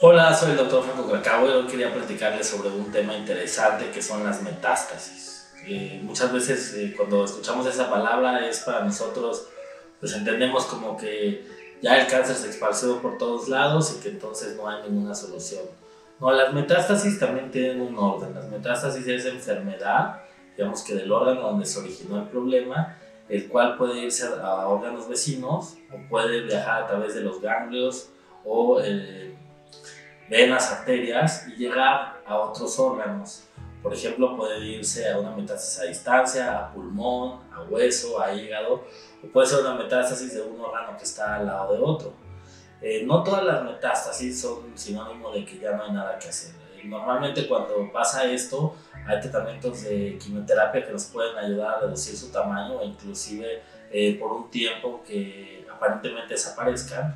Hola, soy el doctor Franco Cracabo y hoy quería platicarles sobre un tema interesante que son las metástasis. Eh, muchas veces eh, cuando escuchamos esa palabra es para nosotros, pues entendemos como que ya el cáncer se esparció por todos lados y que entonces no hay ninguna solución. No, las metástasis también tienen un orden. Las metástasis es enfermedad, digamos que del órgano donde se originó el problema, el cual puede irse a órganos vecinos o puede viajar a través de los ganglios o eh, venas, arterias y llegar a otros órganos. Por ejemplo, puede irse a una metástasis a distancia, a pulmón, a hueso, a hígado, o puede ser una metástasis de un órgano que está al lado de otro. Eh, no todas las metástasis son sinónimo de que ya no hay nada que hacer. Normalmente cuando pasa esto, hay tratamientos de quimioterapia que nos pueden ayudar a reducir su tamaño o inclusive eh, por un tiempo que aparentemente desaparezcan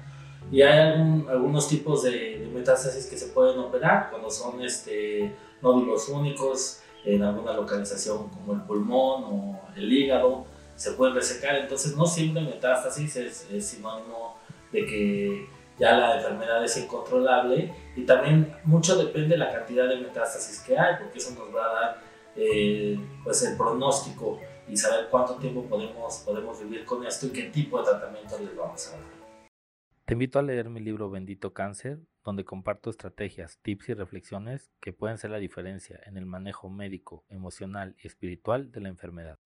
y hay algunos tipos de, metástasis que se pueden operar cuando son este, nódulos únicos en alguna localización como el pulmón o el hígado, se pueden resecar. Entonces, no siempre metástasis es, sinónimo de que ya la enfermedad es incontrolable y también mucho depende de la cantidad de metástasis que hay, porque eso nos va a dar eh, pues el pronóstico y saber cuánto tiempo podemos, podemos vivir con esto y qué tipo de tratamiento les vamos a dar. Te invito a leer mi libro Bendito Cáncer, donde comparto estrategias, tips y reflexiones que pueden ser la diferencia en el manejo médico, emocional y espiritual de la enfermedad.